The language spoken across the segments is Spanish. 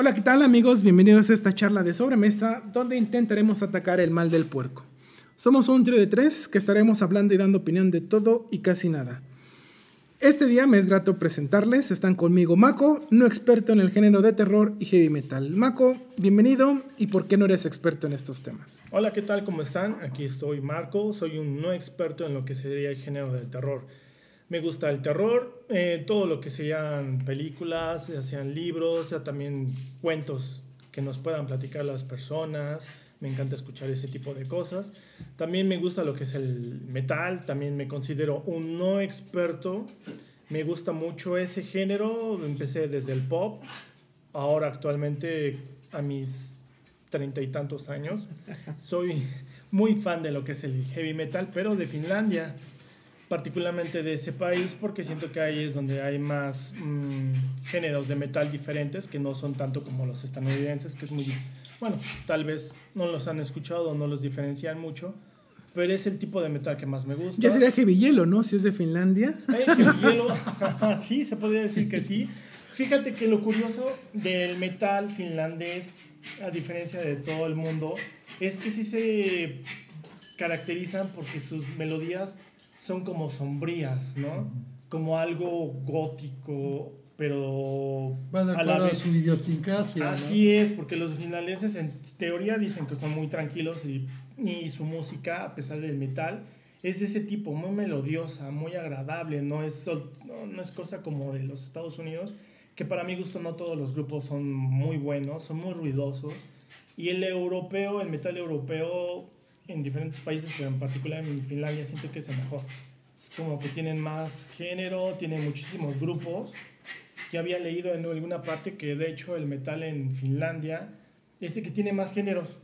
Hola, ¿qué tal amigos? Bienvenidos a esta charla de sobremesa donde intentaremos atacar el mal del puerco. Somos un trío de tres que estaremos hablando y dando opinión de todo y casi nada. Este día me es grato presentarles. Están conmigo Mako, no experto en el género de terror y heavy metal. Mako, bienvenido. ¿Y por qué no eres experto en estos temas? Hola, ¿qué tal? ¿Cómo están? Aquí estoy Marco. Soy un no experto en lo que sería el género del terror. Me gusta el terror, eh, todo lo que sean películas, ya sean libros, ya también cuentos que nos puedan platicar las personas. Me encanta escuchar ese tipo de cosas. También me gusta lo que es el metal, también me considero un no experto. Me gusta mucho ese género, empecé desde el pop, ahora actualmente a mis treinta y tantos años. Soy muy fan de lo que es el heavy metal, pero de Finlandia particularmente de ese país porque siento que ahí es donde hay más mm, géneros de metal diferentes que no son tanto como los estadounidenses, que es muy, bueno, tal vez no los han escuchado, no los diferencian mucho, pero es el tipo de metal que más me gusta. Ya sería heavy hielo, ¿no? Si es de Finlandia. Eh, heavy hielo, sí, se podría decir que sí. Fíjate que lo curioso del metal finlandés, a diferencia de todo el mundo, es que sí se caracterizan porque sus melodías son como sombrías, ¿no? Como algo gótico, pero bueno, a la vez su idiosincrasia. Así es, porque los finlandeses en teoría dicen que son muy tranquilos y, y, su música, a pesar del metal, es de ese tipo, muy melodiosa, muy agradable, no es, no, no es cosa como de los Estados Unidos, que para mi gusto no todos los grupos son muy buenos, son muy ruidosos. Y el europeo, el metal europeo, en diferentes países, pero en particular en Finlandia siento que es el mejor. Es como que tienen más género, tienen muchísimos grupos. Ya había leído en alguna parte que de hecho el metal en Finlandia es el que tiene más géneros.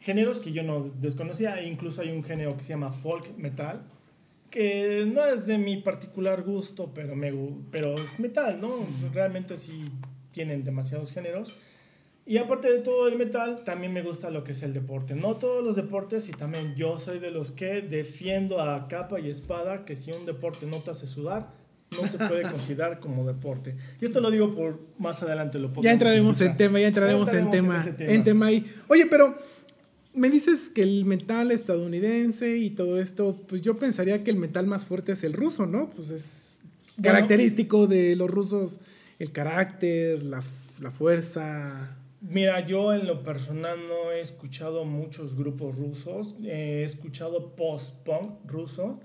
Géneros que yo no desconocía, e incluso hay un género que se llama folk metal, que no es de mi particular gusto, pero, me, pero es metal, ¿no? Realmente sí tienen demasiados géneros. Y aparte de todo el metal, también me gusta lo que es el deporte. No todos los deportes y también yo soy de los que defiendo a capa y espada que si un deporte no te hace sudar, no se puede considerar como deporte. Y esto lo digo por más adelante lo Ya entraremos en tema, ya entraremos, en, tema, en, tema, ahí. Oye, pero me dices que el metal estadounidense y todo esto, pues yo pensaría que el metal más fuerte es el ruso, ¿no? Pues es característico de los rusos el carácter, la, la fuerza. Mira, yo en lo personal no he escuchado muchos grupos rusos, he escuchado post-punk ruso,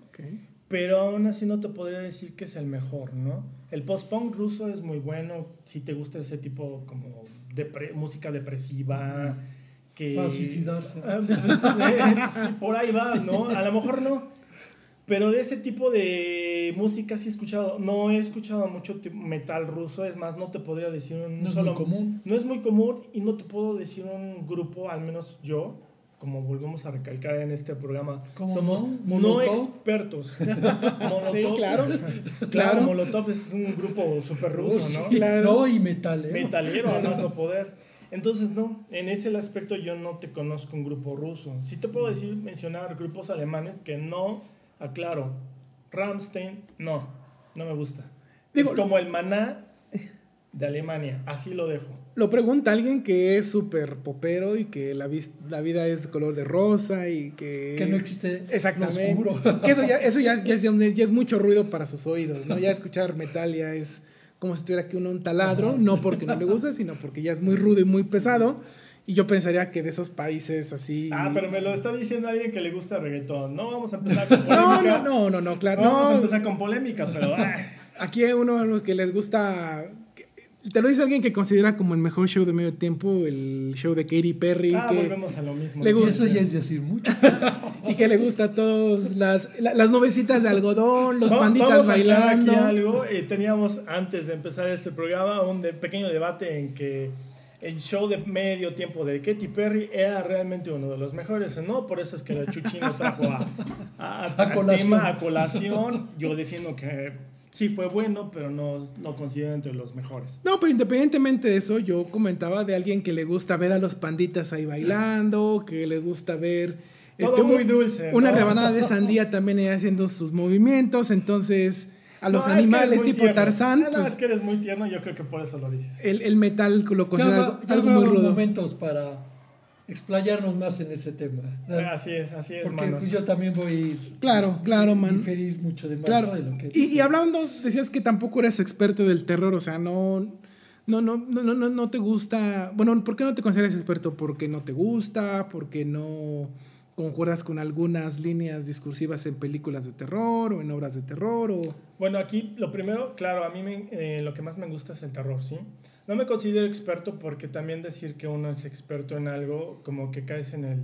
pero aún así no te podría decir que es el mejor, ¿no? El post-punk ruso es muy bueno si te gusta ese tipo como de música depresiva, que... Para suicidarse. Ah, pues, por ahí va, ¿no? A lo mejor no, pero de ese tipo de música sí he escuchado. No he escuchado mucho metal ruso. Es más, no te podría decir un no solo. Es muy común. No es muy común y no te puedo decir un grupo, al menos yo, como volvemos a recalcar en este programa, somos no, expertos. Molotov. claro. claro. Molotov es un grupo súper ruso, ¿no? Claro. No, y metalero. Metalero, además no poder. Entonces, no, en ese aspecto yo no te conozco un grupo ruso. Sí te puedo decir, mencionar grupos alemanes que no aclaro, Ramstein, no, no me gusta. es como el maná de Alemania, así lo dejo. Lo pregunta alguien que es súper popero y que la, la, vida es de color de rosa y que... Que no existe Exactamente. Que eso ya, eso ya, es mucho ruido para sus oídos, ¿no? Ya escuchar metal ya es como si tuviera aquí uno un taladro, no porque no le guste, sino porque ya es muy rudo y muy pesado. Y yo pensaría que de esos países así. Ah, pero me lo está diciendo alguien que le gusta reggaetón. No vamos a empezar con polémica. no, no, no, no, claro. No, vamos a empezar con polémica, pero. Aquí hay uno de los que les gusta. Te lo dice alguien que considera como el mejor show de medio tiempo, el show de Katy Perry. Ah, volvemos a lo mismo. Le gusta, Eso ya es decir mucho. y que le gusta a todos las, las nubecitas de algodón, los panditas bailando. Aquí algo. Eh, teníamos antes de empezar este programa un pequeño debate en que el show de medio tiempo de Katy Perry era realmente uno de los mejores, ¿no? Por eso es que la Chuchino trajo a, a, colación. Tema, a colación. Yo defiendo que sí fue bueno, pero no lo considero entre los mejores. No, pero independientemente de eso, yo comentaba de alguien que le gusta ver a los panditas ahí bailando, que le gusta ver... Todo este, muy dulce. Una rebanada de sandía también haciendo sus movimientos, entonces a los No, es que animales tipo. Tarzán, Ah, no, pues, es que eres muy tierno, yo creo que por eso lo dices. el, el metal lo considera algo, algo muy rudo. momentos para explayarnos más en ese tema. Ah, Así es, así es, Porque Manuel. pues, yo también voy a ir, Claro, pues, claro, man. diferir mucho de, Claro. de lo que Y, y hablando, decías que tampoco eres experto del terror, o sea, no, no, no, no, no, no, no te gusta. Bueno, ¿por qué no te consideras experto? ¿Porque no te gusta? ¿Porque no concuerdas con algunas líneas discursivas en películas de terror o en obras de terror? O... Bueno, aquí lo primero, claro, a mí me- eh, lo que más me gusta es el terror, ¿sí? No me considero experto porque también decir que uno es experto en algo, como que caes en el,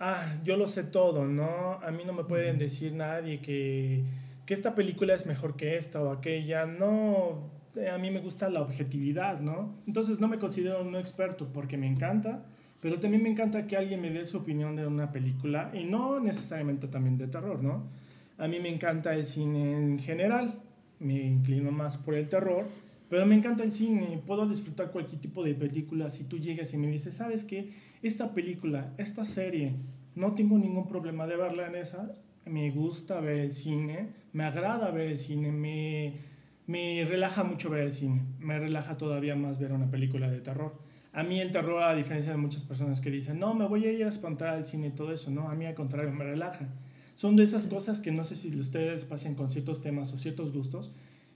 ah, yo lo sé todo, ¿no? A mí no me pueden decir nadie que, que esta película es mejor que esta o aquella, no, eh, a mí me gusta la objetividad, ¿no? Entonces no me considero un experto porque me encanta, pero también me encanta que alguien me dé su opinión de una película y no necesariamente también de terror, ¿no? A mí me encanta el cine en general, me inclino más por el terror, pero me encanta el cine, puedo disfrutar cualquier tipo de película. Si tú llegas y me dices, ¿sabes qué? Esta película, esta serie, no tengo ningún problema de verla en esa, me gusta ver el cine, me agrada ver el cine, me, me relaja mucho ver el cine, me relaja todavía más ver una película de terror. A mí el terror, a diferencia de muchas personas que dicen, no, me voy a ir a espantar al cine y todo eso, no, a mí al contrario, me relaja. Son de esas cosas que no sé si ustedes pasen con ciertos temas o ciertos gustos,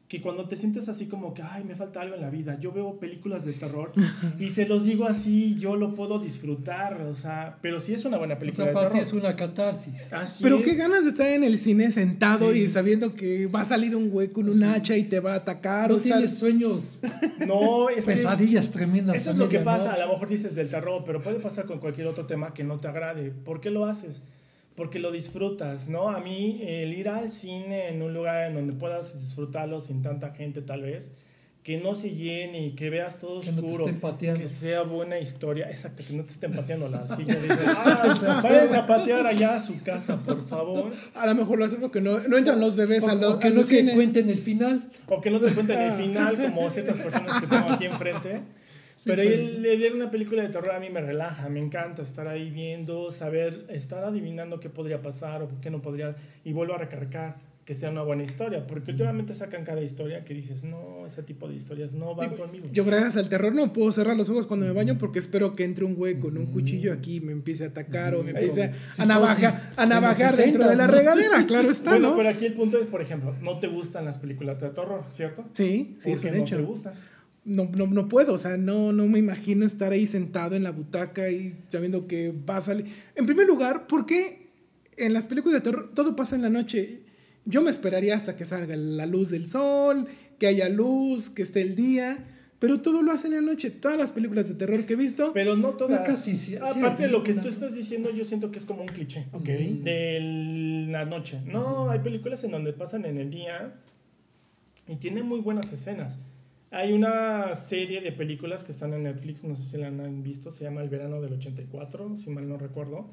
que cuando te sientes así como que, ay, me falta algo en la vida, yo veo películas de terror y se los digo así, yo lo puedo disfrutar, o sea, pero sí es una buena O película sea, de para ti terror. es una catarsis. Así Pero es. qué ganas de estar en el cine sentado Sí. y sabiendo que va a salir un güey con un hacha y te va a atacar. o No estar- tienes sueños, No, es que pesadillas tremendas. eso es lo que pasa, medianoche. a lo mejor dices del terror, pero puede pasar con cualquier otro tema que no te agrade. ¿Por qué lo haces? Porque lo disfrutas, ¿no? A mí el ir al cine en un lugar en donde puedas disfrutarlo sin tanta gente tal vez, que no se llene y que veas todo Que no te oscuro, pateando. que sea buena historia, exacto, que no te estén pateando la silla, dices, ah, a patear allá a su casa, por favor, A lo mejor lo hacen porque no, no entran los bebés O, a los o que no te cuenten el final. o que no te cuenten el final como ciertas personas que tengo aquí enfrente. Pero pues, el, ver una película de terror a mí me relaja, me encanta estar ahí viendo, saber, estar adivinando qué podría pasar o qué no podría, y vuelvo a recargar que sea una buena historia, porque últimamente sacan cada historia que dices, no, ese tipo de historias no van Digo, conmigo. Yo gracias al terror no puedo cerrar los ojos cuando me baño porque espero que entre un güey con un cuchillo aquí y me empiece a atacar o me empiece a, a navajar, a dentro 60s, de la regadera, claro está, bueno, ¿no? pero aquí el punto es, por ejemplo, no te gustan las películas de terror, ¿cierto? Sí, sí, ¿Por es un no te gustan? No, no, no puedo, o sea, no, no me imagino estar ahí sentado en la butaca y sabiendo que va a salir. En primer lugar, ¿por qué en las películas de terror todo pasa en la noche? Yo me esperaría hasta que salga la luz del sol, que haya luz, que esté el día, pero todo lo hacen en la noche. Todas las películas de terror que he visto, Pero no todas. casi sí- sí, Aparte de lo que tú estás diciendo, yo siento que es como un cliché. Ok. De la noche. No, hay películas en donde pasan en el día y tienen muy buenas escenas. Hay una serie de películas que están en Netflix, no sé si la han visto, se llama El verano del 84, si mal no recuerdo,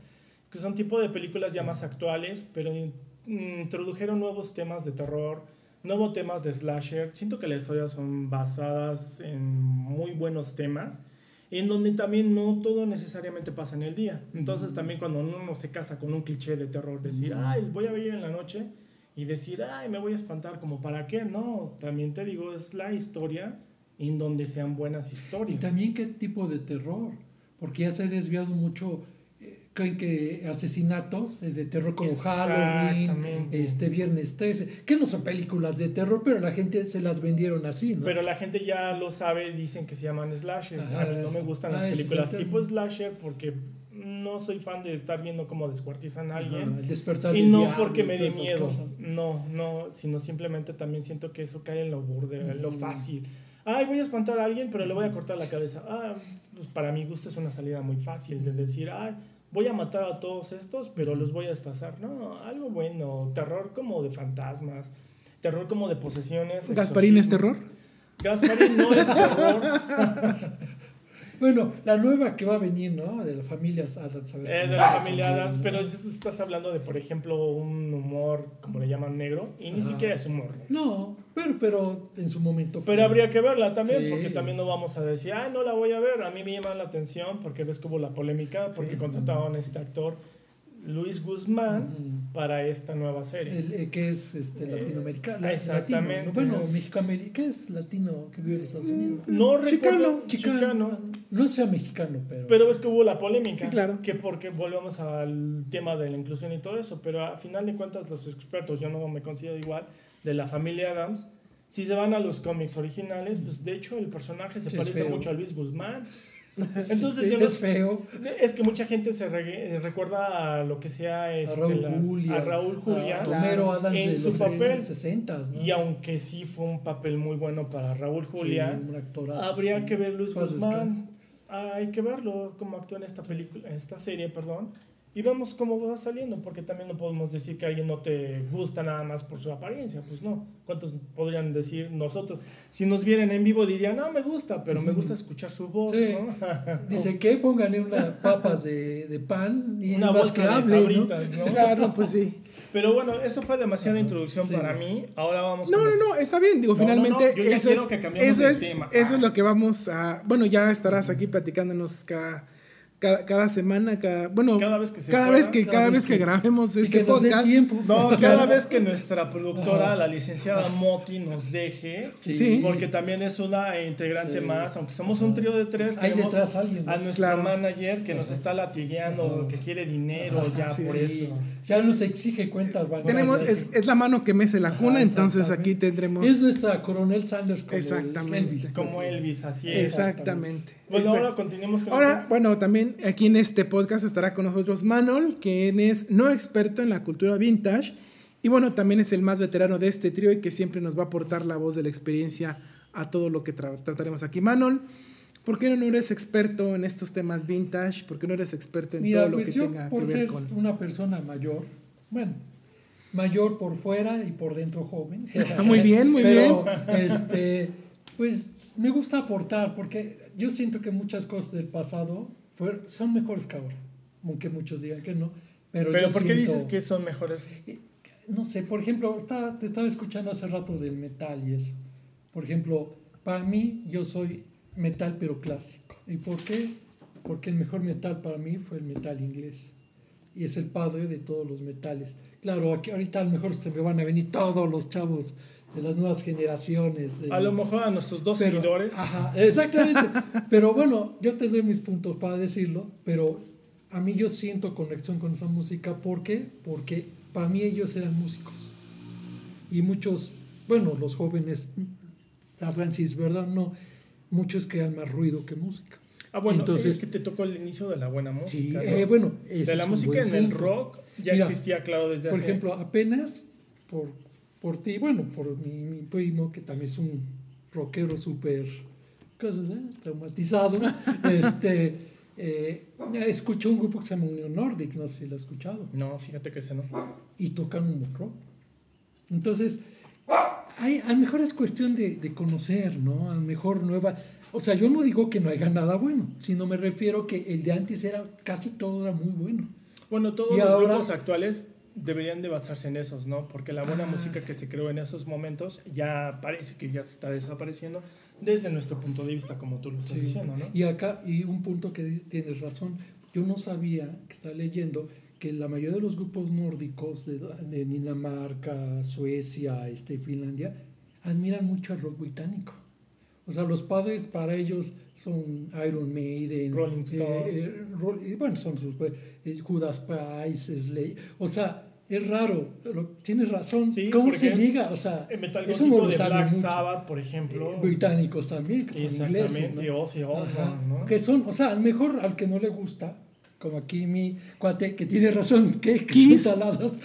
que son tipo de películas ya más actuales, pero in- introdujeron nuevos temas de terror, nuevos temas de slasher. Siento que las historias son basadas en muy buenos temas, en donde también no todo necesariamente pasa en el día. Entonces también cuando uno no se casa con un cliché de terror, decir, ay, voy a ver en la noche y decir, ay, me voy a espantar, como para qué, no, también te digo, es la historia en donde sean buenas Y historias. también qué tipo de terror. Porque ya se ha desviado mucho. eh, Creen que asesinatos es de terror como Halloween, este Viernes 13, que no son películas de terror, pero la gente se las vendieron así, ¿no? Pero la gente ya lo sabe, dicen que se llaman slasher. Ajá, a mí no me gustan Ah, las películas tipo slasher porque no soy fan de estar viendo cómo descuartizan a Ajá, alguien. el despertar Y no porque me dé miedo, cosas. no, no, sino simplemente también siento que eso cae en lo burde, en lo fácil. Ay, voy a espantar a alguien, pero le voy a cortar la cabeza. Ah, pues para mi gusto es una salida muy fácil de decir, ay, voy a matar a todos estos, pero los voy a destazar. No, algo bueno, terror como de fantasmas, terror como de posesiones. ¿Gasparín es terror? Gasparín no es terror. Bueno, la nueva que va a venir, ¿no? De las familias Adams. Eh, de la familia. Adams, pero estás hablando de, por ejemplo, un humor, como le llaman negro, y ni siquiera es humor. No, pero, pero en su momento. fue- Pero habría que verla también, Sí. porque también no vamos a decir, ah, no la voy a ver. A mí me llama la atención porque ves que hubo la polémica, porque Sí. contrataban a este actor. Luis Guzmán para esta nueva serie. El, eh, que es este, Eh, latinoamericano. exactamente. latino, ¿no? Bueno, Mexicoamérica, ¿qué es latino que vive en Estados Unidos? no recuerdo, Chicano. chicano, No sea mexicano, pero. pero es que hubo la polémica. Sí, claro. Que porque volvemos al tema de la inclusión y todo eso, pero a final de cuentas los expertos, yo no me considero igual, de la familia Adams, si se van a los cómics originales, pues de hecho el personaje se Sí, parece mucho a Luis Guzmán. Entonces Sí, yo no- es feo. Es que mucha gente se re- recuerda a lo que sea este, Raúl las- Julia, a Raúl Julia. a. Romero Adams En de su los papel. 60 ¿no? Y aunque sí fue un papel muy bueno para Raúl Julia, Sí, actorazo, habría sí. que ver Luis Guzmán. descanse. Hay que verlo cómo actúa en esta película, en esta serie, perdón. Y vemos cómo va saliendo, porque también no podemos decir que alguien no te gusta nada más por su apariencia, pues no. ¿Cuántos podrían decir nosotros? Si nos vieran en vivo dirían, no, me gusta, pero me gusta escuchar su voz, Sí. ¿no? Dice que pónganle unas papas de, de pan y Una más que hable, ¿no? sabritas, ¿no? Claro, pues sí. Pero bueno, eso fue demasiada introducción Sí. para mí. Ahora vamos No, con no, los- no, está bien. Digo, No, finalmente, no, yo ya eso, quiero es, que cambiemos eso, es, tema. eso es Ah. lo que vamos a. Bueno, ya estarás aquí platicándonos cada, cada, cada semana, cada. Bueno, Cada vez que se cada pueda, vez que, cada cada vez vez que, que- grabemos este que podcast. tiempo. No, cada vez que nuestra productora, la licenciada Moti, nos deje, Sí. Porque también es una integrante Sí. más, aunque somos un trío de tres, Hay tenemos detrás alguien. ¿no? a nuestra Claro. manager que nos está latigueando, Ajá. que quiere dinero Ajá, ya sí, por Sí, eso. Ya nos exige cuentas bancarias. Tenemos, es, es la mano que mece la Ajá, cuna, entonces aquí tendremos. Es nuestra Coronel Sanders como Exactamente. el Elvis. Como pues, Elvis, así es. Exactamente. Bueno, ahora continuemos con Ahora, el- bueno, también aquí en este podcast estará con nosotros Manol, quien es no experto en la cultura vintage y bueno, también es el más veterano de este trío y que siempre nos va a aportar la voz de la experiencia a todo lo que tra- trataremos aquí. Manol, ¿por qué no eres experto en estos temas vintage? ¿Por qué no eres experto en Mira, todo lo pues que yo tenga que por ver ser con... una persona mayor, bueno, mayor por fuera y por dentro joven. Muy bien, muy Pero, este, pues me gusta aportar porque yo siento que muchas cosas del pasado fuer- son mejores que ahora, aunque muchos digan que no. Pero, Pero yo ¿por qué siento- dices que son mejores? no sé, por ejemplo, está- te estaba escuchando hace rato del metal y eso. Por ejemplo, para mí yo soy metal pero clásico. ¿Y por qué? Porque el mejor metal para mí fue el metal inglés. Y es el padre de todos los metales. Claro, aquí ahorita a lo mejor se me van a venir todos los chavos de las nuevas generaciones. eh, A lo mejor a nuestros dos pero- seguidores. Ajá, exactamente. pero bueno, yo te doy mis puntos para decirlo, pero a mí yo siento conexión con esa música. ¿Por qué? Porque para mí ellos eran músicos. Y muchos, bueno, los jóvenes sabrán si es verdad no, muchos crean más ruido que música. Ah, bueno, Entonces- es que te tocó el inicio de la buena música. Sí, ¿no? eh, bueno, de la música en el rock ya Mira, existía, claro, desde Por hace... ejemplo, apenas por, por ti, bueno, por mi, mi primo, que también es un rockero súper, cosas, eh? traumatizado, este, eh, escuchó un grupo que se llama Unión Nordic, no sé si lo ha escuchado, No, fíjate que ese no. y tocan un rock. Entonces, hay, a lo mejor es cuestión de, de conocer, ¿no? A lo mejor nueva... O sea, yo no digo que no haya nada bueno, sino me refiero que el de antes era casi todo era muy bueno. Bueno, todos Y los ahora- grupos actuales deberían de basarse en esos, ¿no? Porque la buena Ah. música que se creó en esos momentos ya parece que ya se está desapareciendo desde nuestro punto de vista, como tú lo estás Sí. diciendo, ¿no? Y acá, y un punto que tienes razón, yo no sabía, que estaba leyendo, que la mayoría de los grupos nórdicos de, de Dinamarca, Suecia, este, Finlandia, admiran mucho al rock británico. O sea, los padres para ellos son Iron Maiden, Rolling eh, Stones. eh, eh, bueno, son sus pues, eh, Judas Price, Slade. O sea, es raro, pero tienes razón. Sí, ¿Cómo se liga? O sea, El metal eso no lo de Black mucho. Sabbath, por ejemplo. Eh, británicos también, que son ingleses. Exactamente, ¿no? Ozzy Osbourne, Ajá, ¿no? Que son, o sea, a lo mejor al que no le gusta, como aquí mi cuate, que tiene razón, que, que son saladas.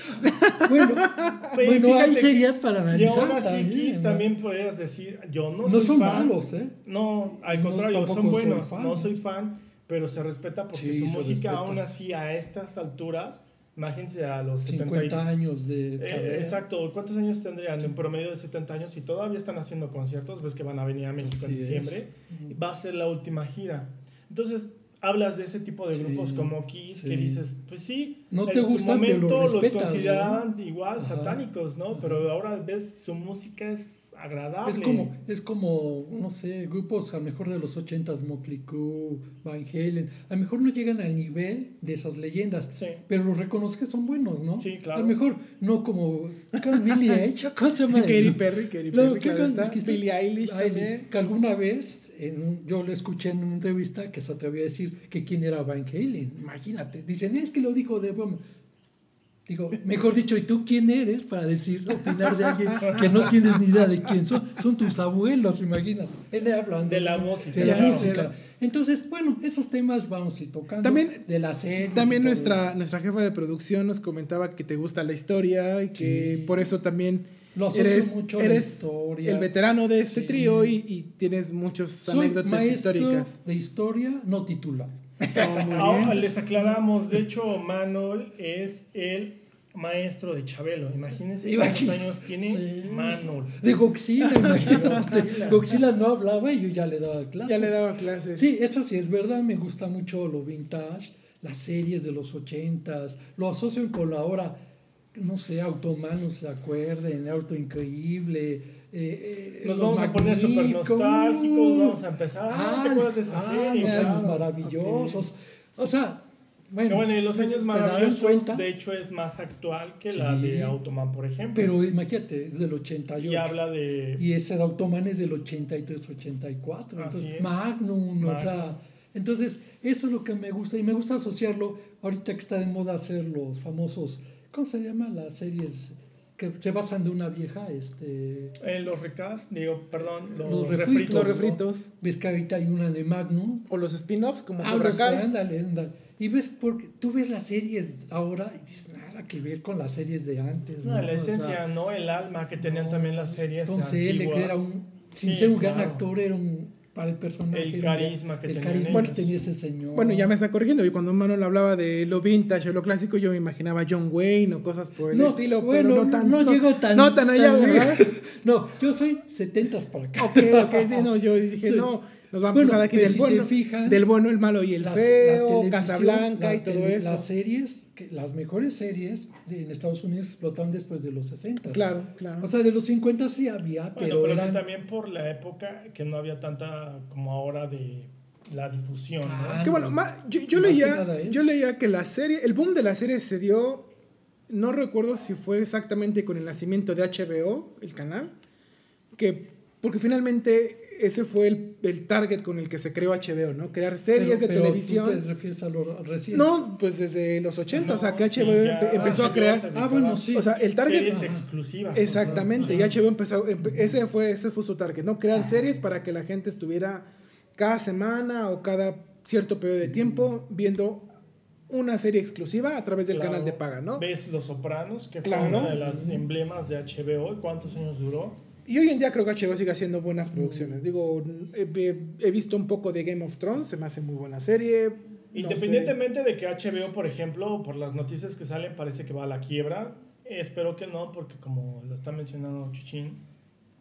Bueno, Pero bueno hay seriedad para Y analizar. aún así, también, Kiss ¿no? también podrías decir, yo no, No soy son fan. malos, ¿eh? No, al No, contrario, son soy buenos. fan. No soy fan, pero se respeta porque Sí, su música respeta. aún así a estas alturas, imagínense a los 70 y- 50 años de Eh, exacto, ¿cuántos años tendrían? En promedio de 70 años y todavía están haciendo conciertos, ves que van a venir a México en Así es. diciembre, y va a ser la última gira. Entonces, hablas de ese tipo de Sí, grupos como Kiss, sí. que dices, pues sí, No te en su gustan, pero momento los los respetas, consideraban igual Ajá. satánicos, ¿no? Pero ahora ves su música es agradable. Es como, es como, no sé, grupos a lo mejor de los 80s, Motley Crue, Van Halen, a lo mejor no llegan al nivel de esas leyendas, Sí. pero los reconoces que son buenos, ¿no? Sí, claro. A lo mejor no como con Billy H, ¿cómo se llama? Katy Perry, Katy Claro, Perry, ¿qué claro está. Billie Eilish Eilish, también. Que alguna vez en un- yo lo escuché en una entrevista que se atrevió a decir que quién era Van Halen. Imagínate. Dicen, es que lo dijo de broma. Digo, mejor dicho, ¿y tú quién eres para decir, opinar de alguien que no tienes ni idea de quién son? Son tus abuelos, imagínate. Él hablando De la música, De la claro. música. Entonces, bueno, esos temas vamos a ir tocando. También- de la serie. También nuestra, nuestra jefa de producción nos comentaba que te gusta la historia y que Sí. por eso también Lo asocio eres, mucho a la eres historia. el veterano de este Sí. trío y, y tienes muchas Soy anécdotas maestro históricas. de historia no titulado. Oh, muy Ahora bien. les aclaramos, de hecho, Manuel es el maestro de Chabelo. Imagínense cuántos años tiene Sí. Manuel. De Goxila, imagínate. Godzilla. Goxila no hablaba y yo ya le daba clases. Ya le daba clases. Sí, eso sí es verdad, me gusta mucho lo vintage, las series de los ochentas, lo asocio con la hora, no sé, Automan, no se acuerden, Auto Increíble. Eh, eh, Nos vamos a poner súper nostálgicos, vamos a empezar. Ah, ¿te Ah, acuerdas de esa serie? los años maravillosos. O sea, bueno. Bueno, y los años maravillosos, cuenta, de hecho, es más actual que la de Automan, por ejemplo. Pero imagínate, es del 88. y habla de. Y ese de Automan es del 83-84. Así Entonces, es. Magnum, o Magnum. sea. Entonces, eso es lo que me gusta. Y me gusta asociarlo. Ahorita que está de moda hacer los famosos. ¿Cómo se llama? Las series que se basan de una vieja. Este, los recast, digo, perdón, los, Los refritos, refritos. Los ¿no? refritos ves que ahorita hay una de Magnum. o los spin-offs como Ah, los- ándale, ándale. Y ves, porque tú ves las series ahora y dices nada que ver con las series de antes. No, ¿no? la O sea, esencia, ¿no? El alma que tenían No. también las series. Entonces él, antiguas. que era un, sin Sí, ser un gran actor, era un, para el personaje. El carisma que el tenían carisma que tenía ese señor. Bueno, ya me está corrigiendo. Y cuando Manuel hablaba de lo vintage o lo clásico, yo me imaginaba John Wayne o cosas por el no, estilo. bueno, pero no tan, no, llegó tan, No tan allá, ¿verdad? no, yo soy 70 para acá. Ok, ok, sí, no, yo dije, Sí. no, nos va a Bueno, empezar aquí pero del si bueno, se fijan, del bueno, el malo y el la feo, televisión, Casablanca la y todo eso. Las series, que, las mejores series de- en Estados Unidos explotaron después de los 60. Claro, claro. O sea, de los 50 sí había, Bueno, pero, pero, eran... que también por la época que no había tanta como ahora de la difusión, ¿no? Ah, que bueno, no. ma- yo, que leía, es- yo leía que la serie, el boom de la serie se dio, no recuerdo si fue exactamente con el nacimiento de HBO, el canal, que porque finalmente ese fue el, el target con el que se creó HBO, ¿no? Crear series pero- de pero televisión. ¿Tú te refieres a lo reciente? No, pues desde los 80, o sea, que sí, HBO ya empezó a HBO crear... Ah, bueno, sí. O sea, el target... Series exclusivas. Exactamente, y. HBO empezó, empe- ese fue, ese fue su target, ¿no? Crear series para que la gente estuviera cada semana o cada cierto periodo de tiempo viendo una serie exclusiva a través del Claro. canal de paga, ¿no? Ves Los Sopranos, que Claro. fue una de las emblemas de HBO. ¿Y cuántos años duró? Y hoy en día creo que HBO sigue haciendo buenas producciones. Digo, he, he- he visto un poco de Game of Thrones, se me hace muy buena serie. no Independientemente de que HBO, por ejemplo, por las noticias que salen, parece que va a la quiebra. Espero que no, porque como lo está mencionando Chuchín,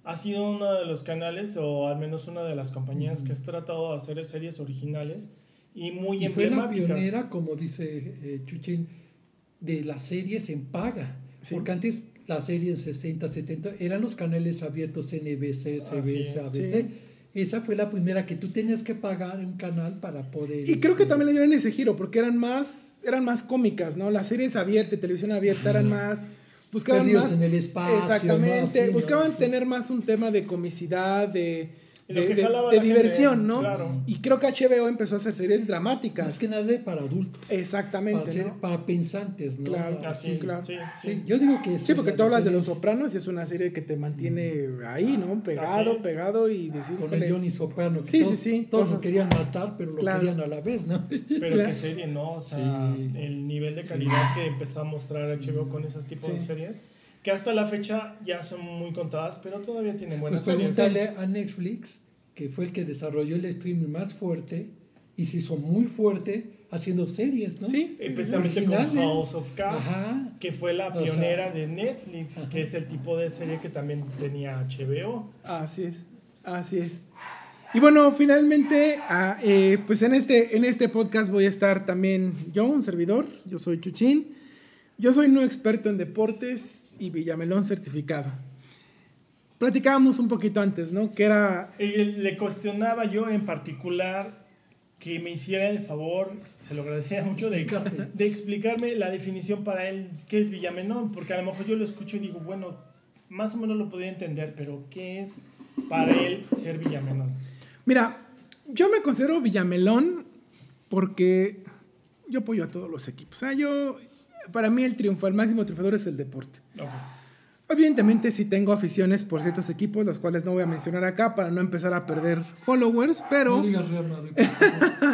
ha sido uno de los canales, o al menos una de las compañías que has tratado de hacer series originales y muy Y fue la emblemáticas. pionera, como dice eh, Chuchín, de las series en paga. Sí. Porque antes las series 60, 70 eran los canales abiertos NBC, CBS, es, ABC. sí. Esa fue la primera que tú tenías que pagar un canal para poder. Y creo que este, también le dieron ese giro, porque eran más, eran más cómicas, ¿no? Las series abiertas, televisión abierta, eran más... Buscaban Perdidos más... en el espacio. Exactamente, buscaban tener más un tema de comicidad, de, de, gente, diversión, ¿no? claro. Y creo que HBO empezó a hacer series dramáticas. Más que nada para adultos. Para, Exactamente, ser- ¿no? para pensantes, ¿no? Claro, Así es, claro. sí, Sí, sí. yo digo que Sí, es porque tú hablas de Los. Sopranos y es una serie que te mantiene ahí, ¿no? Pegado, es. pegado y decir, Con el Johnny Soprano. que Sí, sí, todos, sí, Todos lo querían matar, pero lo Claro. querían a la vez, ¿no? Pero qué serie, ¿no? O sea, el nivel de calidad que empezó a mostrar HBO con esos tipos de series, que hasta la fecha ya son muy contadas, pero todavía tienen buenas Pues series. preguntarle a Netflix, que fue el que desarrolló el streaming más fuerte y se hizo muy fuerte haciendo series, ¿no? Sí, Eh, precisamente con Originales. House of Cards, Ajá. que fue la O sea, pionera de Netflix, ajá. que es el tipo de serie que también tenía HBO. Así es, así es. Y bueno, finalmente, ah, eh, pues en este, en este podcast voy a estar también yo, un servidor, yo soy Chuchín. Yo soy no experto en deportes y Villamelón certificado. Platicábamos un poquito antes, ¿no? Que era... Y le cuestionaba yo en particular que me hiciera el favor, se lo agradecía mucho, de, de explicarme la definición para él, qué es Villamenón, porque a lo mejor yo lo escucho y digo, bueno, más o menos lo podría entender, pero ¿qué es para él ser Villamenón? Mira, yo me considero Villamelón porque yo apoyo a todos los equipos. O sea, yo... Para mí el triunfo, el máximo triunfador es el deporte. Ok. Evidentemente sí tengo aficiones por ciertos equipos, las cuales no voy a mencionar acá para no empezar a perder followers, pero... No digas Real Madrid.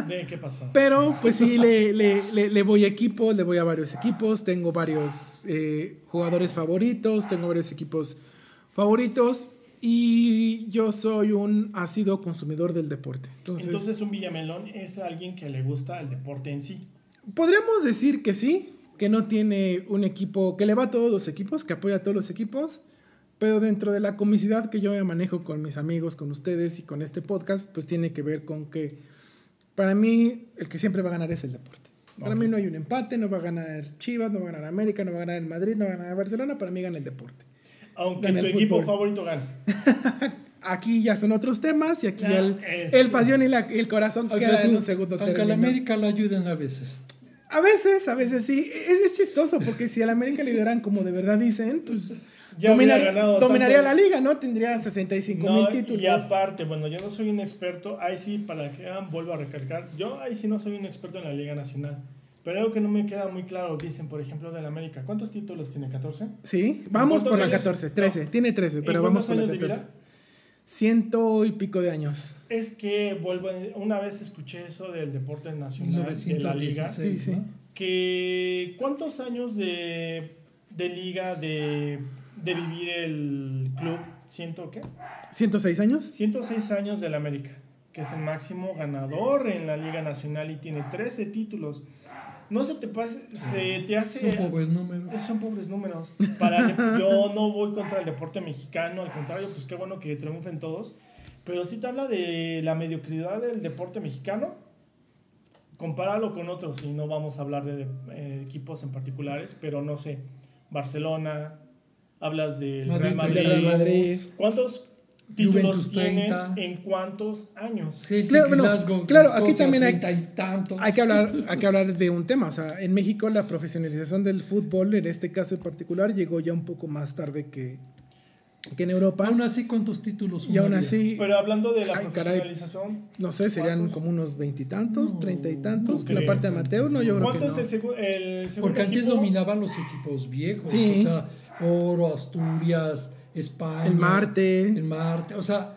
¿De qué pasó? Pero pues sí, le, le, le, le voy a equipos, le voy a varios equipos, tengo varios eh, jugadores favoritos, tengo varios equipos favoritos y yo soy un ácido consumidor del deporte. Entonces, Entonces un Villamelón es alguien que le gusta el deporte en sí. podríamos decir que sí, que no tiene un equipo, que le va a todos los equipos, que apoya a todos los equipos, pero dentro de la comicidad que yo me manejo con mis amigos, con ustedes y con este podcast, pues tiene que ver con que para mí el que siempre va a ganar es el deporte. Para Ok. mí no hay un empate, no va a ganar Chivas, no va a ganar América, no va a ganar el Madrid, no va a ganar Barcelona, para mí gana el deporte. Aunque Gana tu el equipo fútbol. favorito gane. Aquí ya son otros temas y aquí Ya, ya el, el pasión y, la- y el corazón Aunque, quedan en tú- un segundo aunque la América la ayudan a veces. A veces, a veces sí. Es, es chistoso porque si al América le dieran como de verdad dicen, pues Ya dominaría la liga, ¿no? Tendría 65 No, mil títulos. y aparte, bueno, yo no soy un experto, ahí sí, para que vean, vuelvo a recalcar, yo ahí sí no soy un experto en la Liga Nacional. Pero algo que no me queda muy claro, dicen, por ejemplo, del América. ¿Cuántos títulos tiene? ¿14? Sí, vamos ¿Cuántos por la años? 14, 13, No. tiene 13, ¿En pero vamos por la años de 14. Ciento y pico de años. Es que vuelvo, una vez escuché eso del deporte nacional, de la liga, 1916, Sí, sí. ¿no? que ¿cuántos años de, de liga de, de vivir el club? ¿Ciento qué? 106 años. 106 años del América, que es el máximo ganador en la Liga Nacional y tiene 13 títulos. No se te pase, se te hace... Son pobres números. Son pobres números. Para el- yo no voy contra el deporte mexicano, al contrario, pues qué bueno que triunfen todos. Pero sí te habla de la mediocridad del deporte mexicano. Compáralo con otros, y no vamos a hablar de eh, equipos en particulares, pero no sé, Barcelona, hablas del Real Madrid. del Real Madrid. ¿Cuántos títulos Juventus, tienen 30. en cuántos años? Celtic, Claro, bueno, Glasgow, claro, Escocia, aquí también hay- 30 y tantos. Hay que, hablar, hay que hablar de un tema. O sea, en México la profesionalización del fútbol, en este caso en particular, llegó ya un poco más tarde que, que en Europa. Aún así, ¿cuántos títulos y aún así, Pero hablando de la Ay, caray. profesionalización, no sé, serían ¿Cuántos? como unos veintitantos, No, treinta y tantos. no la creo, parte amateur, no, yo creo que ¿cuánto no. es el, segu- el segundo Porque antes equipo? dominaban los equipos viejos. Sí. O sea, Oro, Asturias, España. El Marte. El Marte. O sea,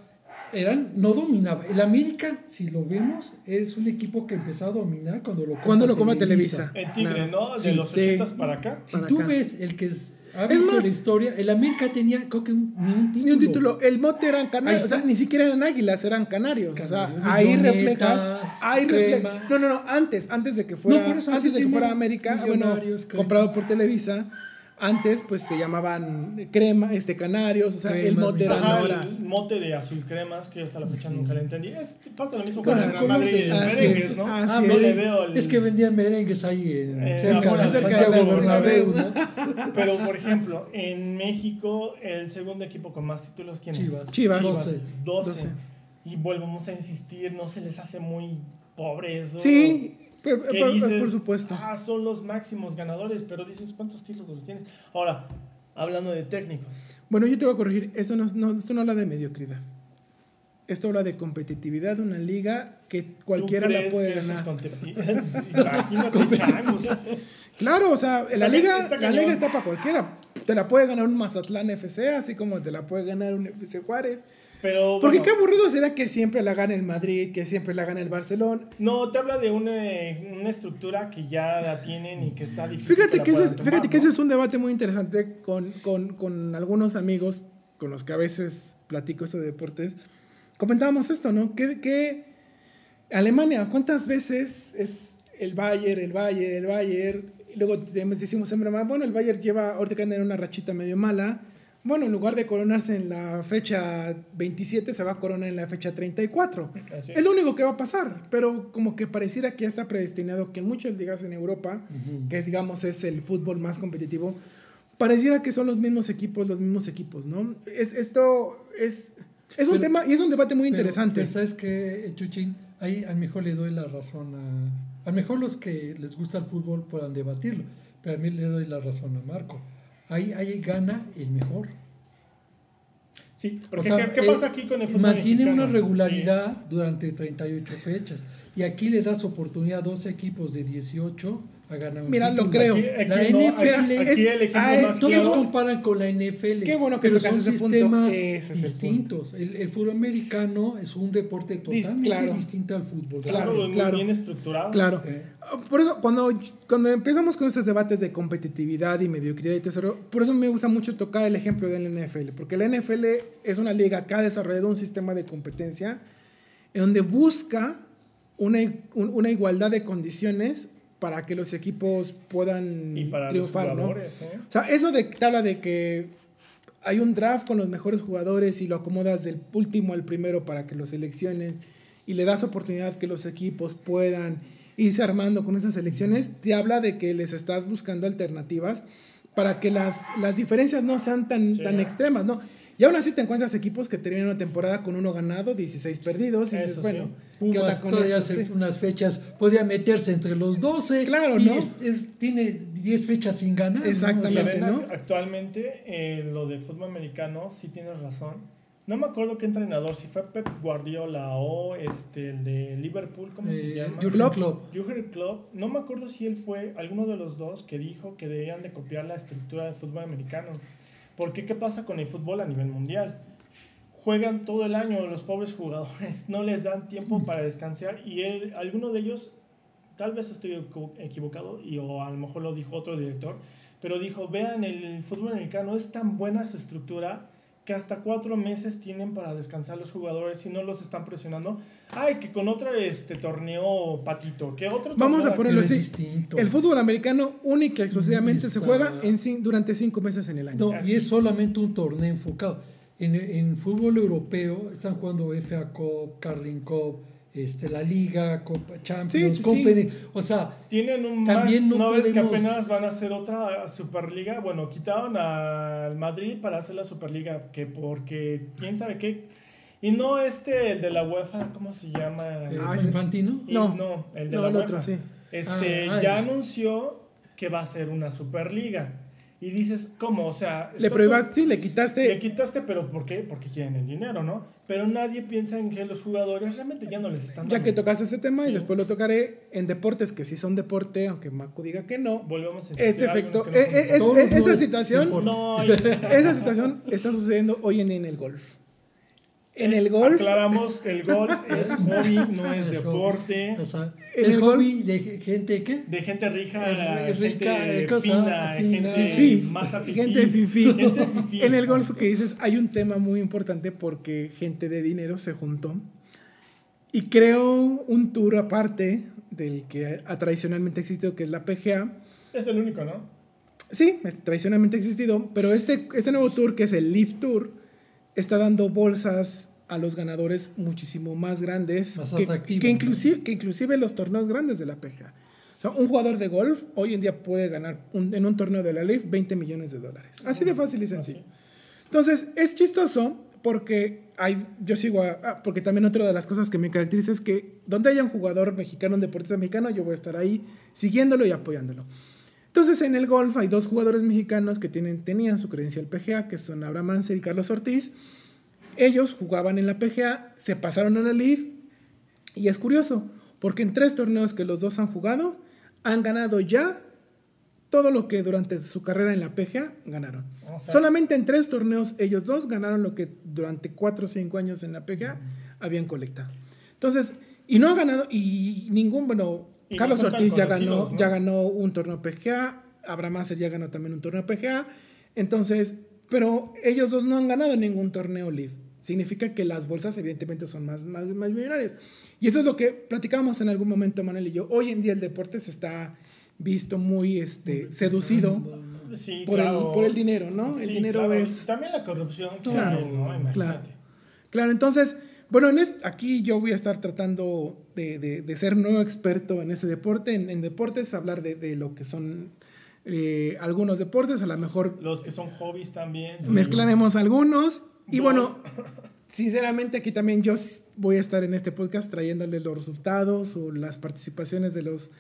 eran, no dominaba. El América, si lo vemos, es un equipo que empezó a dominar cuando lo Cuando lo compra Televisa. El Tigre, Claro. ¿no? De Sí, los sí. 80 para acá. Si para tú acá. ves el que es, ha Es visto más- la historia, el América tenía, creo que un- ni un título. Ni un título. El mote eran canarios. O sea, ni siquiera eran águilas, eran canarios. O sea, ahí reflejas. Ahí refle- cremas. No, no, no. Antes, antes de que fuera, por eso, antes de que fuera no. América, bueno, comprado por Televisa. Antes, pues se llamaban crema, este canarios. O sea, el Cremas, mote era Ajá, no era. el mote de azul cremas, que hasta la fecha nunca le entendí. Es, pasa lo mismo con el Real ¿cómo Madrid y que- los Ah, merengues, ¿no? Ah, Ah, sí. no le veo el- Es que vendían merengues ahí en, Eh, cerca afuera, de cerca Santiago del Bernabéu, Bernabéu. ¿no? Pero, por ejemplo, en México, el segundo equipo con más títulos, ¿quién es? Chivas. Chivas. 12. 12. 12. Y volvemos a insistir, no se les hace muy pobres. Sí, pero- que por, dices, por supuesto. Ah, son los máximos ganadores, pero dices, ¿cuántos títulos tienes? Ahora, hablando de técnicos. Bueno, yo te voy a corregir. Esto no, no- esto no habla de mediocridad. Esto habla de competitividad de una liga que ¿tú cualquiera la crees puede que ganar. Imagínate, changos. Claro, o sea, la liga, está la liga está para cualquiera. Te la puede ganar un Mazatlán FC, así como te la puede ganar un FC Juárez. Pero, Porque bueno, qué aburrido será que siempre la gane el Madrid, que siempre la gane el Barcelona. No, te habla de una, una estructura que ya la tienen y que está difícil. Fíjate la que, ese es, tomar, fíjate que ¿no? ese es un debate muy interesante con, con, con algunos amigos con los que a veces platico esto de deportes. Comentábamos esto, ¿no? Que, que Alemania, ¿cuántas veces es el Bayern, el Bayern, el Bayern? Luego decimos en broma, bueno, el Bayern lleva, ahorita que anda en una rachita medio mala, bueno, en lugar de coronarse en la fecha 27, se va a coronar en la fecha 34. Así Es lo único que va a pasar, pero como que pareciera que ya está predestinado que en muchas ligas en Europa, que es, digamos es el fútbol más competitivo, pareciera que son los mismos equipos, los mismos equipos, ¿no? Es, esto es, es un Pero- tema y es un debate muy Pero- interesante. pero ¿Sabes qué, Chuchín? Ahí a lo mejor le doy la razón a... A lo mejor los que les gusta el fútbol puedan debatirlo, pero a mí le doy la razón a Marco. Ahí, ahí gana el mejor. Sí, O porque sea, ¿qué, qué pasa aquí con el fútbol Mantiene mexicano? una regularidad durante 38 fechas. Y aquí le das oportunidad a dos equipos de 18 a ganar un Mira, lo creo. Sí. Aquí- La aquí no, NFL aquí- es- aquí el ejemplo ah, más Todos claro- comparan con la NFL. Qué bueno que pero son ese punto. sistemas el distintos. El, el fútbol americano es un deporte totalmente claro. distinto al fútbol. Claro, Claro, claro. bien estructurado. Claro. Eh, Por eso, cuando, cuando empezamos con estos debates de competitividad y mediocridad y tesoro, por eso me gusta mucho tocar el ejemplo del NFL, porque la NFL es una liga que ha desarrollado un sistema de competencia en donde busca una, un- una igualdad de condiciones para que los equipos puedan Y para triunfar, los ¿no? jugadores, ¿eh? O sea, eso de que habla de que hay un draft con los mejores jugadores y lo acomodas del último al primero para que los selecciones y le das oportunidad que los equipos puedan irse armando con esas selecciones, te habla de que les estás buscando alternativas para que las, las diferencias no sean tan, Sí. tan extremas, ¿no? Y aún así te encuentras equipos que terminan una temporada con uno ganado, 16 perdidos, y dices, Eso sí. bueno, ¿qué onda Pumas con todavía esto? hace unas fechas podría meterse entre los 12. Claro, y ¿no? es- es- tiene 10 fechas sin ganar. ¿no? Exactamente. O sea, Ven, ¿no? ac- Actualmente, eh, lo de fútbol americano, sí tienes razón. No me acuerdo qué entrenador, si fue Pep Guardiola o este, el de Liverpool, ¿cómo se eh, llama? Jürgen Klopp. Klopp. Jürgen Klopp, no me acuerdo si él fue alguno de los dos que dijo que debían de copiar la estructura del fútbol americano. Porque ¿qué pasa con el fútbol a nivel mundial? Juegan todo el año, los pobres jugadores no les dan tiempo para descansar y él, alguno de ellos, tal vez estoy equ- equivocado y o a lo mejor lo dijo otro director, pero dijo, vean, el fútbol americano es tan buena su estructura que hasta cuatro meses tienen para descansar los jugadores y no los están presionando. Ay, que con otro este torneo patito, que otro Vamos a ponerlo así. distinto. El fútbol americano única y exclusivamente se Esa- juega en, durante cinco meses en el año. No, y es solamente un torneo enfocado. En, en fútbol europeo están jugando FA Cup, Carling Cup, este, la Liga, Copa Champions, Sí, sí, sí. Conference. O sea, Tienen un También más, no no ves que apenas van a hacer otra Superliga. Bueno, quitaron al Madrid para hacer la Superliga, que porque quién sabe qué. Y no este, el de la UEFA, ¿cómo se llama? eh, Ah, Infantino. Y no. no, el de No, la el UEFA. otro, sí. Este, Ah, ya ya. anunció que va a ser una Superliga. Y dices, ¿cómo? O sea, Le prohibas, sí, le le quitaste. quitaste, pero ¿por qué? Porque quieren el dinero, ¿no? Pero nadie piensa en que los jugadores realmente ya no les están Ya dando. que tocaste ese tema y después lo tocaré en deportes que sí son deporte, aunque Macu diga que no. Volvemos a Este efecto, no es- esa es situación. No, esa situación está sucediendo hoy en, en el golf. En el golf, Aclaramos el golf es hobby, no es Eso. deporte. O sea, En es el hobby de ge- gente que. De gente rija, Eh, rica, gente eh, cosa fina, fina. gente Fifí. más afifí. gente fifí. Gente fifí. En el golf que dices, hay un tema muy importante porque gente de dinero se juntó y creó un tour aparte del que ha tradicionalmente existido, que es la PGA. Es el único, ¿no? Sí, es- tradicionalmente ha existido, pero este, este nuevo tour, que es el Live Tour, está dando bolsas a los ganadores muchísimo más grandes Más que, que inclusive, que inclusive los torneos grandes de la PGA. O sea, un jugador de golf hoy en día puede ganar un- en un torneo de la Live 20 millones de dólares. Así de fácil y sencillo. Entonces, es chistoso porque hay, yo sigo a, ah, porque también otra de las cosas que me caracteriza es que donde haya un jugador mexicano, un deportista mexicano, yo voy a estar ahí siguiéndolo y apoyándolo. Entonces, en el golf hay dos jugadores mexicanos que tienen, tenían su credencial PGA, que son Abraham Manser y Carlos Ortiz. Ellos jugaban en la PGA, se pasaron a la LIV y es curioso, porque en tres torneos que los dos han jugado, han ganado ya todo lo que durante su carrera en la PGA ganaron. O sea, Solamente en tres torneos ellos dos ganaron lo que durante cuatro o cinco años en la PGA habían colectado. Entonces, y no ha ganado, y ningún, bueno, Y Carlos Ortiz ya ganó, ya ganó un torneo PGA, Abraham Acer ya ganó también un torneo PGA, entonces, pero ellos dos no han ganado ningún torneo LIV. Significa que las bolsas evidentemente son más, más, más millonarias. Y eso es lo que platicábamos en algún momento, Manuel y yo. Hoy en día el deporte se está visto muy este, seducido Sí, por, claro. el, por el dinero, ¿no? el dinero claro. es... También la corrupción, Claro, claro, ¿no? Imagínate. claro. Claro, entonces, bueno, en este- aquí yo voy a estar tratando de, de- de ser nuevo experto en ese deporte, en, en deportes, hablar de, de lo que son eh, algunos deportes, a lo mejor Los que son hobbies también. mezclaremos algunos. Y Dos. bueno, sinceramente aquí también yo voy a estar en este podcast trayéndoles los resultados o las participaciones de los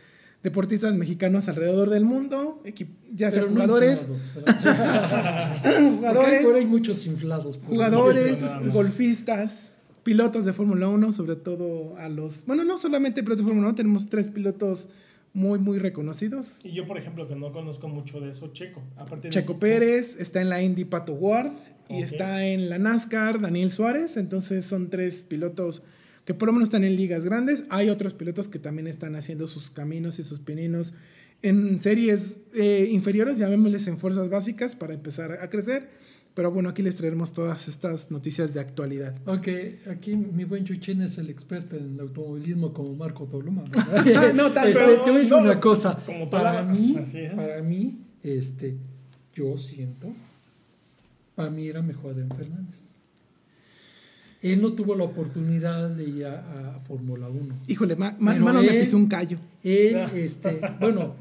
deportistas mexicanos alrededor del mundo, ya sea Pero no jugadores, inflados, pero- jugadores, hay muchos inflados. jugadores, golfistas, pilotos de Fórmula 1, sobre todo a los, bueno, no solamente pilotos de Fórmula 1, tenemos tres pilotos muy, muy reconocidos. Y yo, por ejemplo, que no conozco mucho de eso, Checo. Aparte de Checo Pérez, está en la Indy Pato Ward y está en la NASCAR Daniel Suárez, entonces son tres pilotos que por lo menos están en ligas grandes. Hay otros pilotos que también están haciendo sus caminos y sus pininos en series eh, inferiores, llamémosles en fuerzas básicas para empezar a crecer. Pero bueno, aquí les traeremos todas estas noticias de actualidad. Aunque aquí mi buen Chuchín es el experto en automovilismo como Marco Toluma. No tanto. Este, te voy a decir No, una cosa. como Para mí, para mí, este, yo siento, para mí era mejor Adrián Fernández. Él no tuvo la oportunidad de ir a, a Fórmula 1. Híjole, ma- ma- Pero mano él- pisó un callo. Él, este, bueno,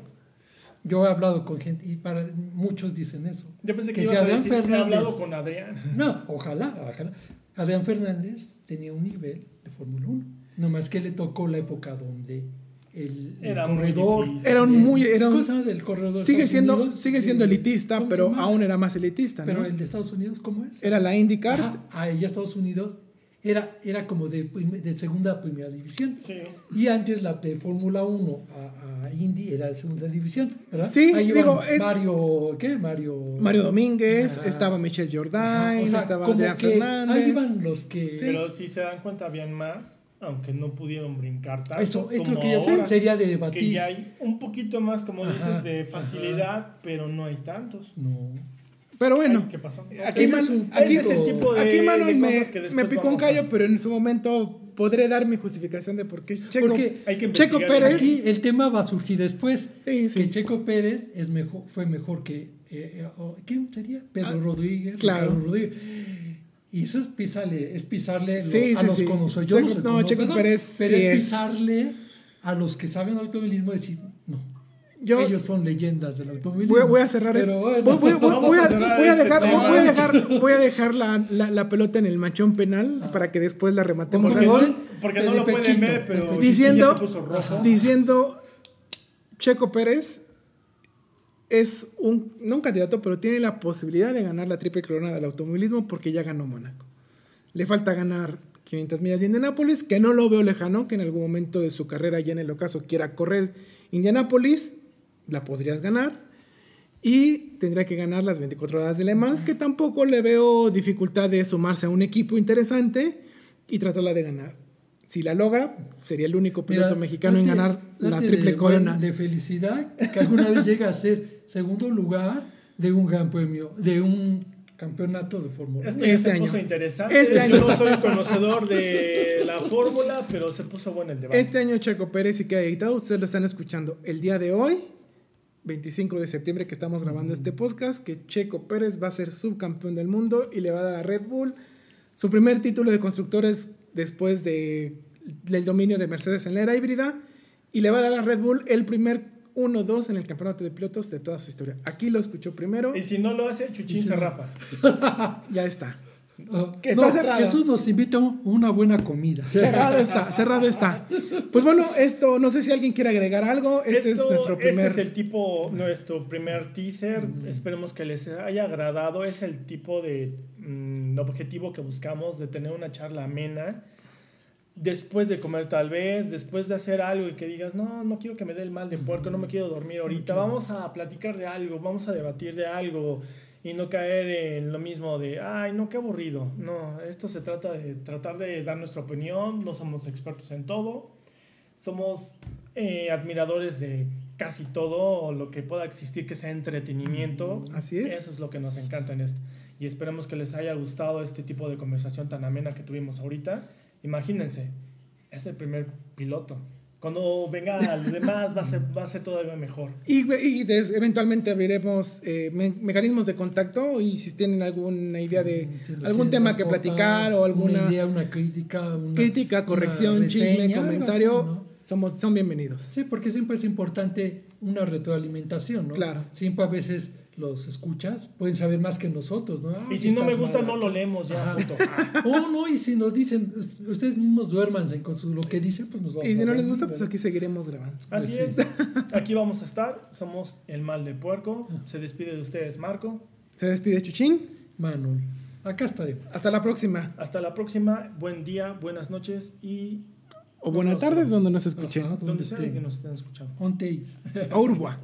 yo he hablado con gente y para muchos dicen eso. Yo pensé que, Que si Adrián decir, he Fernández- hablado con Adrián. No, ojalá, ojalá. Adrián Fernández tenía un nivel de Fórmula 1. Nomás que le tocó la época donde el, el Era muy corredor. difícil. Era un el- muy- era un- ¿Cómo se llama el corredor? Sigue siendo, Unidos? sigue siendo El- elitista, ¿cómo se pero aún era más elitista, ¿no? Pero el de Estados Unidos, ¿cómo es? Era la IndyCar. Ajá, ahí Estados Unidos era, era como de, de segunda a primera división. Sí. Y antes la de Fórmula 1 a, a Indy era de segunda división, ¿verdad? Sí, Ahí iban digo, es- Mario, ¿qué? Mario... Mario Domínguez, estaba Michelle Jordan, Ajá, o sea, estaba que Fernández. Ahí iban los que... Pero si se dan cuenta, habían más, aunque no pudieron brincar tanto. Eso, es como lo que ya ahora, sería de Que debatir. ya hay un poquito más, como Ajá, dices, de ajá. facilidad, pero no hay tantos. No. Pero bueno, Ay, ¿Qué pasó? aquí, Man- un aquí- es el tipo de- aquí Manuel de me, cosas que después me picó un a- callo, pero en su momento podré dar mi justificación de por qué Checo, Porque Hay que Checo Pérez. Aquí el tema va a surgir después. Sí, sí. Que Checo Pérez es mejor, fue mejor que. eh, eh, oh, ¿Quién sería? Pedro Ah, Rodríguez. claro. Ricardo Rodríguez. Y eso es pisarle, es pisarle lo- Sí, a los sí. conocedores. Yo no soy no, Checo Pérez pero sí es es. pisarle a los que saben automovilismo decir, yo ellos son leyendas del automovilismo. voy, a- voy a cerrar esto. Voy, a este dejar, voy a dejar, voy a dejar la, la- la pelota en el manchón penal Ah. para que después la rematemos Como a que gol. Porque no lo pueden ver, pero. Diciendo-. Diciendo Checo Pérez es un, no un candidato, pero tiene la posibilidad de ganar la triple corona del automovilismo porque ya ganó Mónaco. Le falta ganar 500 millas de Indianápolis, que no lo veo lejano, que en algún momento de su carrera, ya en el ocaso, quiera correr Indianápolis, la podrías ganar. Y tendría que ganar las 24 horas de Le Mans, que tampoco le veo dificultad de sumarse a un equipo interesante y tratarla de ganar. Si la logra, sería el único piloto Mira, mexicano en ganar la triple de, corona. De felicidad que alguna vez llega a ser segundo lugar de un gran premio, de un campeonato de Fórmula 1. Esto ya Este se año. puso interesante. Este Yo año. no soy conocedor de la fórmula, pero se puso bueno el debate. Este año Checo Pérez y queda editado, ustedes lo están escuchando el día de hoy, 25 de septiembre que estamos grabando este podcast, que Checo Pérez va a ser subcampeón del mundo y le va a dar a Red Bull su primer título de constructores después de, del dominio de Mercedes en la era híbrida y le va a dar a Red Bull el primer 1-2 en el campeonato de pilotos de toda su historia. Aquí lo escuchó primero, Y si no lo hace, Chuchín si se no. rapa. ya está. Que está cerrado. Jesús nos invita a una buena comida. Cerrado está, cerrado está. Pues bueno, esto, no sé si alguien quiere agregar algo. Este Esto- es nuestro primer. Este es el tipo, nuestro primer teaser. Esperemos que les haya agradado. Es el tipo de mm, objetivo que buscamos de tener una charla amena. Después de comer tal vez, después de hacer algo y que digas, no, no quiero que me dé el mal de puerco, no me quiero dormir ahorita, vamos a platicar de algo, vamos a debatir de algo y no caer en lo mismo de, ay, no, qué aburrido. No, esto se trata de tratar de dar nuestra opinión, no somos expertos en todo, somos eh, admiradores de casi todo lo que pueda existir que sea entretenimiento. Así es. Eso es lo que nos encanta en esto. Y esperemos que les haya gustado este tipo de conversación tan amena que tuvimos ahorita. Imagínense, es el primer piloto Cuando venga lo demás va a ser, va a ser todavía mejor. Y, y des- eventualmente abriremos eh, me- mecanismos de contacto y si tienen alguna idea de Si nos algún tema que aportar platicar o alguna Una idea, una crítica. Una, crítica, corrección, una chisme, reseña, algo comentario, así, ¿no? somos, son bienvenidos. Sí, porque siempre es importante una retroalimentación, ¿no? Claro. Siempre a veces los escuchas, pueden saber más que nosotros, ¿no? Ah, Y si aquí no me gusta, mal no lo leemos ya, Ajá. punto. Oh, no, y si nos dicen, us- ustedes mismos duérmanse con su, lo que dicen, pues nos vamos Y si a no les gusta, pues aquí seguiremos grabando. Así Pues es. Aquí vamos a estar. Somos el mal de puerco. Se despide de ustedes, Marco. Se despide Chuchín. Manuel, acá estaré. Hasta la próxima. Hasta la próxima. Buen día, buenas noches y O buena tarde donde nos escuchen. Ajá, donde donde sea que nos estén escuchando. On taste. Au revoir.